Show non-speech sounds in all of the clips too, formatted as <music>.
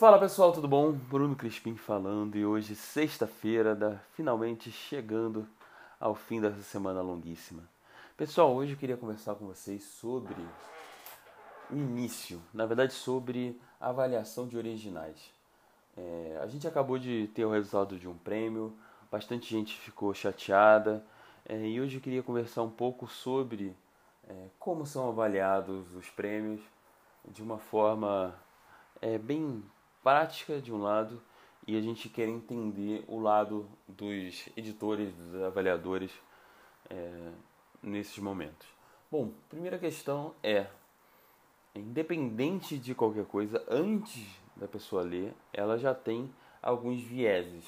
Fala pessoal, tudo bom? Bruno Crispim falando e hoje, sexta-feira, finalmente chegando ao fim dessa semana longuíssima. Pessoal, hoje eu queria conversar com vocês sobre o início, na verdade, sobre avaliação de originais. É, a gente acabou de ter o resultado de um prêmio, bastante gente ficou chateada é, e hoje eu queria conversar um pouco sobre é, como são avaliados os prêmios de uma forma é, bem prática de um lado e a gente quer entender o lado dos editores, dos avaliadores é, nesses momentos. Bom, primeira questão é, independente de qualquer coisa, antes da pessoa ler, ela já tem alguns vieses.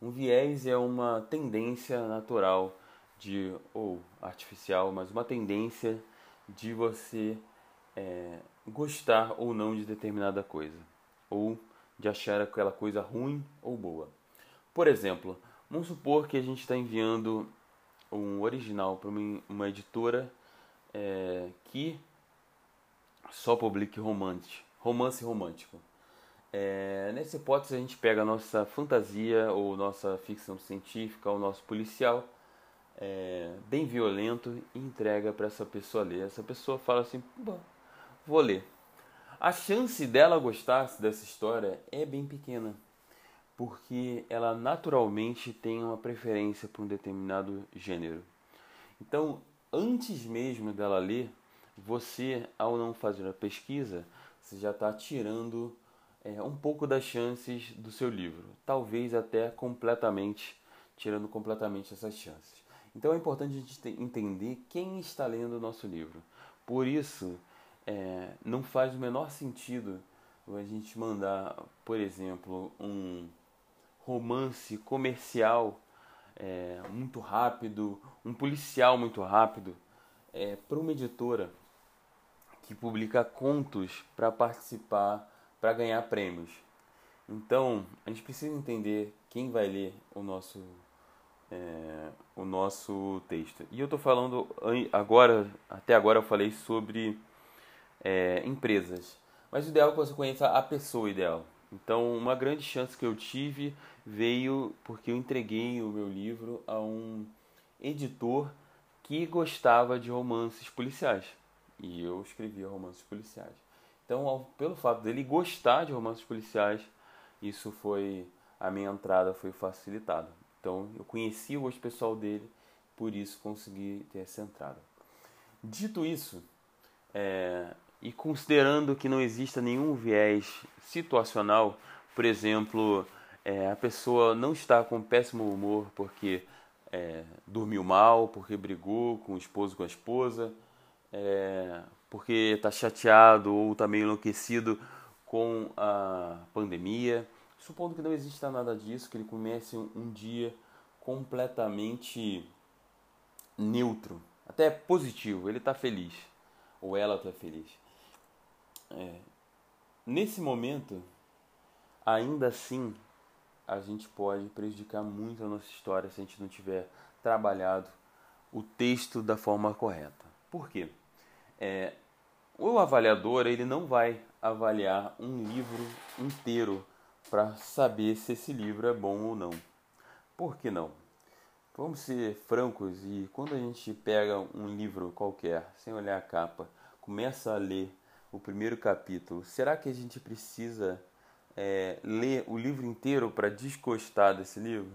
Um viés é uma tendência natural de ou artificial, mas uma tendência de você é, gostar ou não de determinada coisa, ou de achar aquela coisa ruim ou boa. Por exemplo, vamos supor que a gente está enviando um original para uma, editora é, que só publique romance, romance romântico. É, nessa hipótese, a gente pega a nossa fantasia ou nossa ficção científica ou nosso policial é, bem violento e entrega para essa pessoa ler. Essa pessoa fala assim: vou ler. A chance dela gostar dessa história é bem pequena, porque ela naturalmente tem uma preferência por um determinado gênero. Então, antes mesmo dela ler, você, ao não fazer a pesquisa, você já está tirando é, um pouco das chances do seu livro, talvez até completamente, tirando completamente essas chances. Então é importante a gente entender quem está lendo o nosso livro. Por isso, é, não faz o menor sentido a gente mandar, por exemplo, um romance comercial é, muito rápido, um policial muito rápido, é, para uma editora que publica contos para participar, para ganhar prêmios. Então, a gente precisa entender quem vai ler o nosso é, o nosso texto. E eu estou falando agora, até agora eu falei sobre é, empresas. Mas o ideal é que você conheça a pessoa ideal. Então, uma grande chance que eu tive veio porque eu entreguei o meu livro a um editor que gostava de romances policiais. E eu escrevia romances policiais. Então, ao, pelo fato dele gostar de romances policiais, isso foi a minha entrada foi facilitada. Então, eu conheci o gosto pessoal dele, por isso consegui ter essa entrada. Dito isso, é, e considerando que não exista nenhum viés situacional, por exemplo, é, a pessoa não está com péssimo humor porque é, dormiu mal, porque brigou com o esposo com a esposa, é, porque está chateado ou está meio enlouquecido com a pandemia. Supondo que não exista nada disso, que ele comece um, um dia completamente neutro, até positivo, ele está feliz, ou ela está feliz. É, nesse momento, ainda assim, a gente pode prejudicar muito a nossa história se a gente não tiver trabalhado o texto da forma correta. Por quê? É, o avaliador ele não vai avaliar um livro inteiro para saber se esse livro é bom ou não. Por que não? Vamos ser francos e quando a gente pega um livro qualquer, sem olhar a capa, começa a ler o primeiro capítulo, será que a gente precisa é, ler o livro inteiro para desgostar desse livro?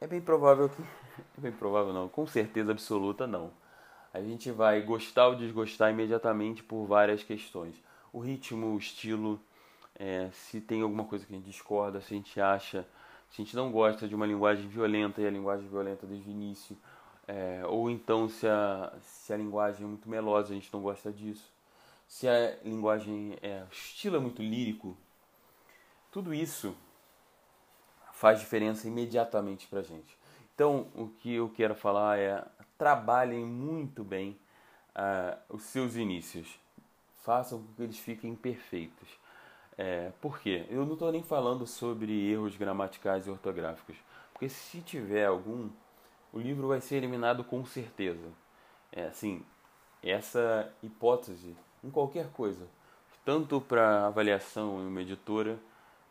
É bem provável que. <laughs> É bem provável não, com certeza absoluta não. A gente vai gostar ou desgostar imediatamente por várias questões. O ritmo, o estilo, é, se tem alguma coisa que a gente discorda, se a gente acha, se a gente não gosta de uma linguagem violenta e a linguagem violenta desde o início, é, ou então se a, se a linguagem é muito melosa, a gente não gosta disso. Se a linguagem é, estilo é muito lírico, tudo isso faz diferença imediatamente para a gente. Então, o que eu quero falar é trabalhem muito bem uh, os seus inícios. Façam com que eles fiquem perfeitos. É, por quê? Eu não estou nem falando sobre erros gramaticais e ortográficos. Porque se tiver algum, o livro vai ser eliminado com certeza. É assim, essa hipótese em qualquer coisa. tanto para avaliação em uma editora,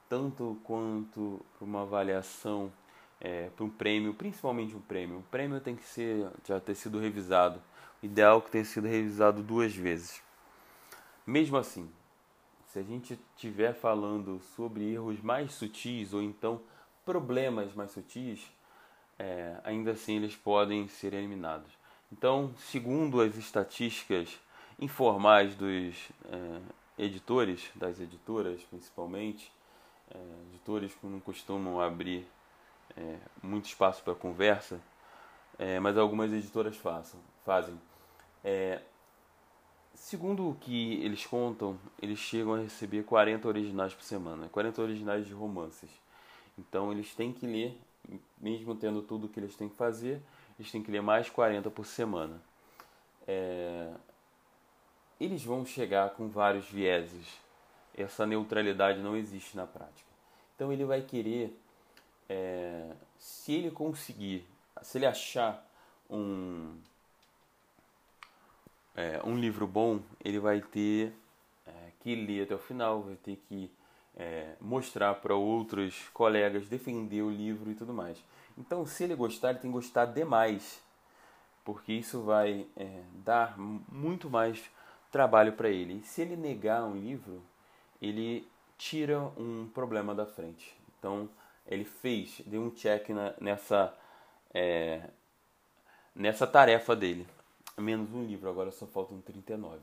tanto quanto para uma avaliação é, para um prêmio, principalmente um prêmio. O prêmio tem que ser já ter sido revisado. O ideal é que tenha sido revisado duas vezes. Mesmo assim, se a gente estiver falando sobre erros mais sutis ou então problemas mais sutis, é, ainda assim eles podem ser eliminados. Então, segundo as estatísticas informais dos é, editores, das editoras principalmente, é, editores que não costumam abrir é, muito espaço para conversa, é, mas algumas editoras façam, fazem. É, segundo o que eles contam, eles chegam a receber 40 originais por semana, 40 originais de romances. Então eles têm que ler, mesmo tendo tudo que eles têm que fazer, eles têm que ler mais 40 por semana. É, eles vão chegar com vários vieses. Essa neutralidade não existe na prática. Então ele vai querer, é, se ele conseguir, se ele achar um, é, um livro bom, ele vai ter é, que ler até o final, vai ter que é, mostrar para outros colegas, defender o livro e tudo mais. Então, se ele gostar, ele tem que gostar demais, porque isso vai é, dar muito mais trabalho para ele. Se ele negar um livro, ele tira um problema da frente. Então, ele fez, deu um check na, nessa, é, nessa tarefa dele. Menos um livro, agora só faltam 39.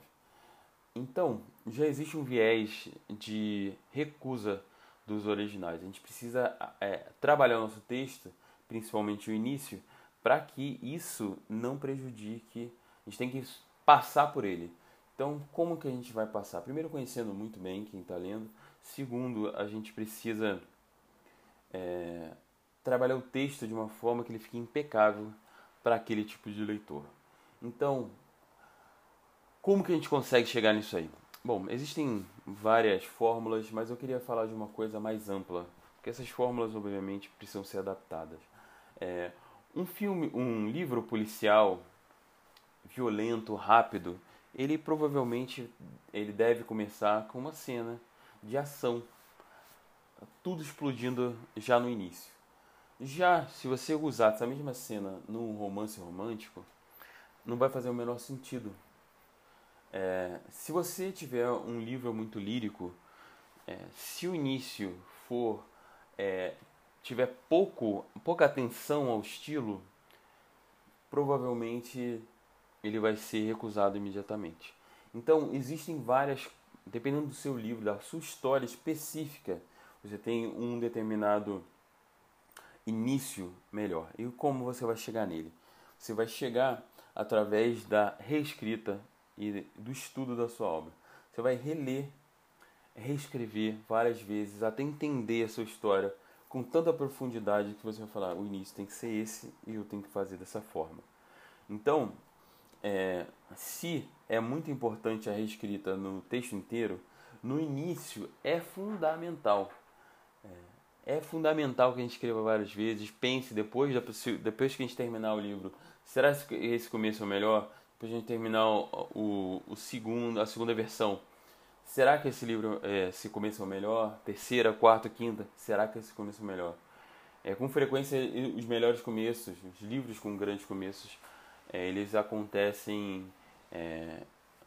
Então, já existe um viés de recusa dos originais. A gente precisa é, trabalhar o nosso texto, principalmente o início, para que isso não prejudique. A gente tem que passar por ele. Então, como que a gente vai passar? Primeiro, conhecendo muito bem quem está lendo. Segundo, a gente precisa é, trabalhar o texto de uma forma que ele fique impecável para aquele tipo de leitor. Então, como que a gente consegue chegar nisso aí? Bom, existem várias fórmulas, mas eu queria falar de uma coisa mais ampla, porque essas fórmulas, obviamente, precisam ser adaptadas. É, um filme, um livro policial violento, rápido, ele provavelmente ele deve começar com uma cena de ação, tudo explodindo já no início. Já se você usar essa mesma cena num romance romântico, não vai fazer o menor sentido, é, se você tiver um livro muito lírico, é, se o início for é, tiver pouco, pouca atenção ao estilo, provavelmente ele vai ser recusado imediatamente. Então existem várias, dependendo do seu livro, da sua história específica, você tem um determinado início melhor. E como você vai chegar nele? Você vai chegar através da reescrita e do estudo da sua obra. Você vai reler, reescrever várias vezes até entender a sua história com tanta profundidade que você vai falar: o início tem que ser esse e eu tenho que fazer dessa forma. Então, é, se é muito importante a reescrita no texto inteiro, no início é fundamental. É, é fundamental que a gente escreva várias vezes, pense depois, depois que a gente terminar o livro, será que esse começo é o melhor? Para a gente terminar o, o, segundo, a segunda versão. Será que esse livro, é, se começa o melhor? Terceira, quarta, quinta? Será que esse começa o melhor? É, com frequência, os melhores começos, os livros com grandes começos, é, eles acontecem é,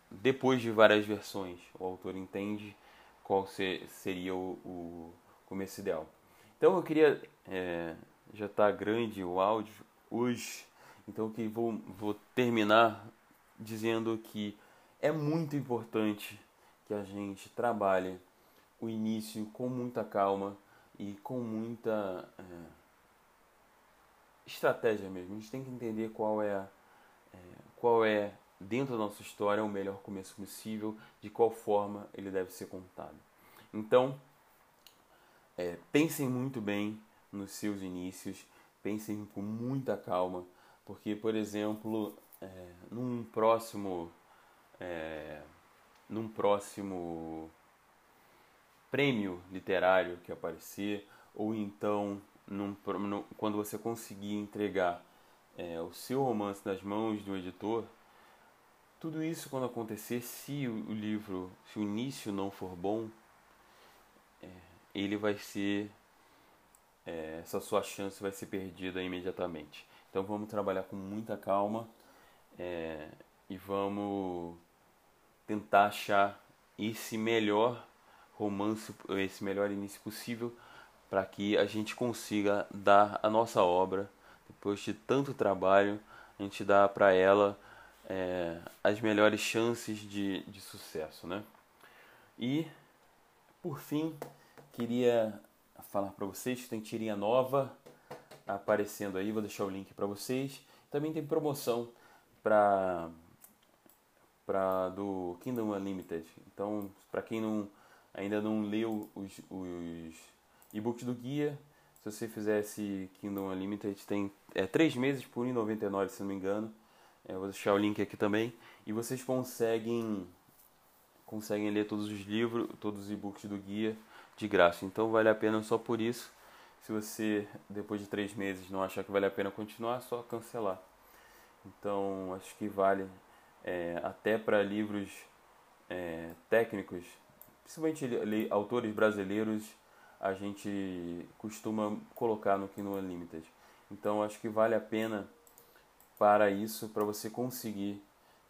depois de várias versões. O autor entende qual ser, seria o, o, começo ideal. Então eu queria, é, já está grande o áudio hoje, então que vou, vou terminar dizendo que é muito importante que a gente trabalhe o início com muita calma e com muita é, estratégia mesmo. A gente tem que entender qual é, é, qual é dentro da nossa história o melhor começo possível, de qual forma ele deve ser contado. Então, é, pensem muito bem nos seus inícios, pensem com muita calma, porque, por exemplo, é, num próximo é, num próximo prêmio literário que aparecer ou então num, num, quando você conseguir entregar é, o seu romance nas mãos do editor Tudo isso quando acontecer, se o livro, se o início não for bom, é, ele vai ser é, essa sua chance vai ser perdida imediatamente. Então vamos trabalhar com muita calma é, e vamos tentar achar esse melhor romance, esse melhor início possível para que a gente consiga dar a nossa obra, depois de tanto trabalho, a gente dá para ela é, as melhores chances de, de sucesso, né? E, por fim, queria falar para vocês que tem tirinha nova aparecendo aí, vou deixar o link para vocês. Também tem promoção para para do Kingdom Unlimited. Então, para quem não ainda não leu os, os e-books do guia, se você fizer esse Kingdom Unlimited, tem é, três meses por R$1,99, se não me engano. É, vou deixar o link aqui também. E vocês conseguem conseguem ler todos os livros, todos os e-books do guia de graça. Então vale a pena só por isso. Se você depois de três meses não achar que vale a pena continuar, é só cancelar. Então acho que vale é, até para livros é, técnicos, principalmente autores brasileiros, a gente costuma colocar no Kindle Unlimited. Então acho que vale a pena para isso, para você conseguir,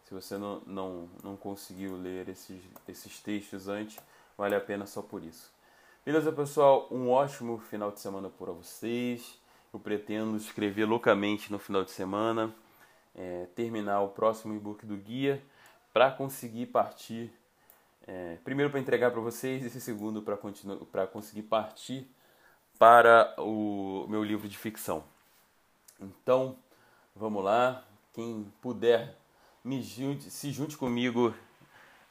se você não, não, não conseguiu ler esses, esses textos antes, vale a pena só por isso. Beleza, pessoal? Um ótimo final de semana para vocês. Eu pretendo escrever loucamente no final de semana é, terminar o próximo e-book do guia para conseguir partir. É, primeiro para entregar para vocês, esse segundo para conseguir partir para o meu livro de ficção. Então, vamos lá. Quem puder, me junte, se junte comigo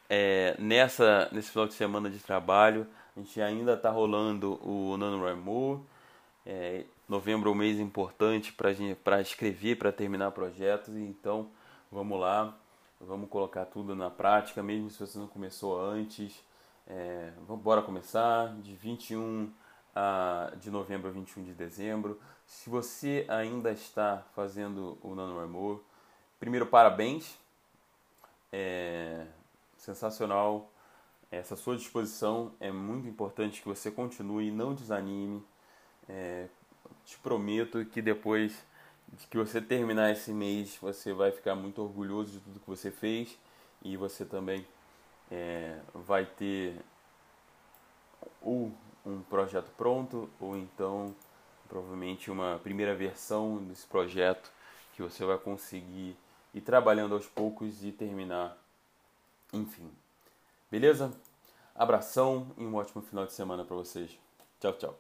é, nessa, nesse final de semana de trabalho. A gente ainda está rolando o NaNoWriMo. É, Novembro é um mês importante para escrever, para terminar projetos, então vamos lá, vamos colocar tudo na prática, mesmo se você não começou antes. É, bora começar de 21 a, de novembro a 21 de dezembro. Se você ainda está fazendo o NaNoWriMo, primeiro parabéns, é sensacional. Essa sua disposição é muito importante que você continue, não desanime. É, te prometo que depois que você terminar esse mês, você vai ficar muito orgulhoso de tudo que você fez e você também é, vai ter ou um projeto pronto ou então provavelmente uma primeira versão desse projeto que você vai conseguir ir trabalhando aos poucos e terminar. Enfim. Beleza? Abração e um ótimo final de semana para vocês. Tchau, tchau.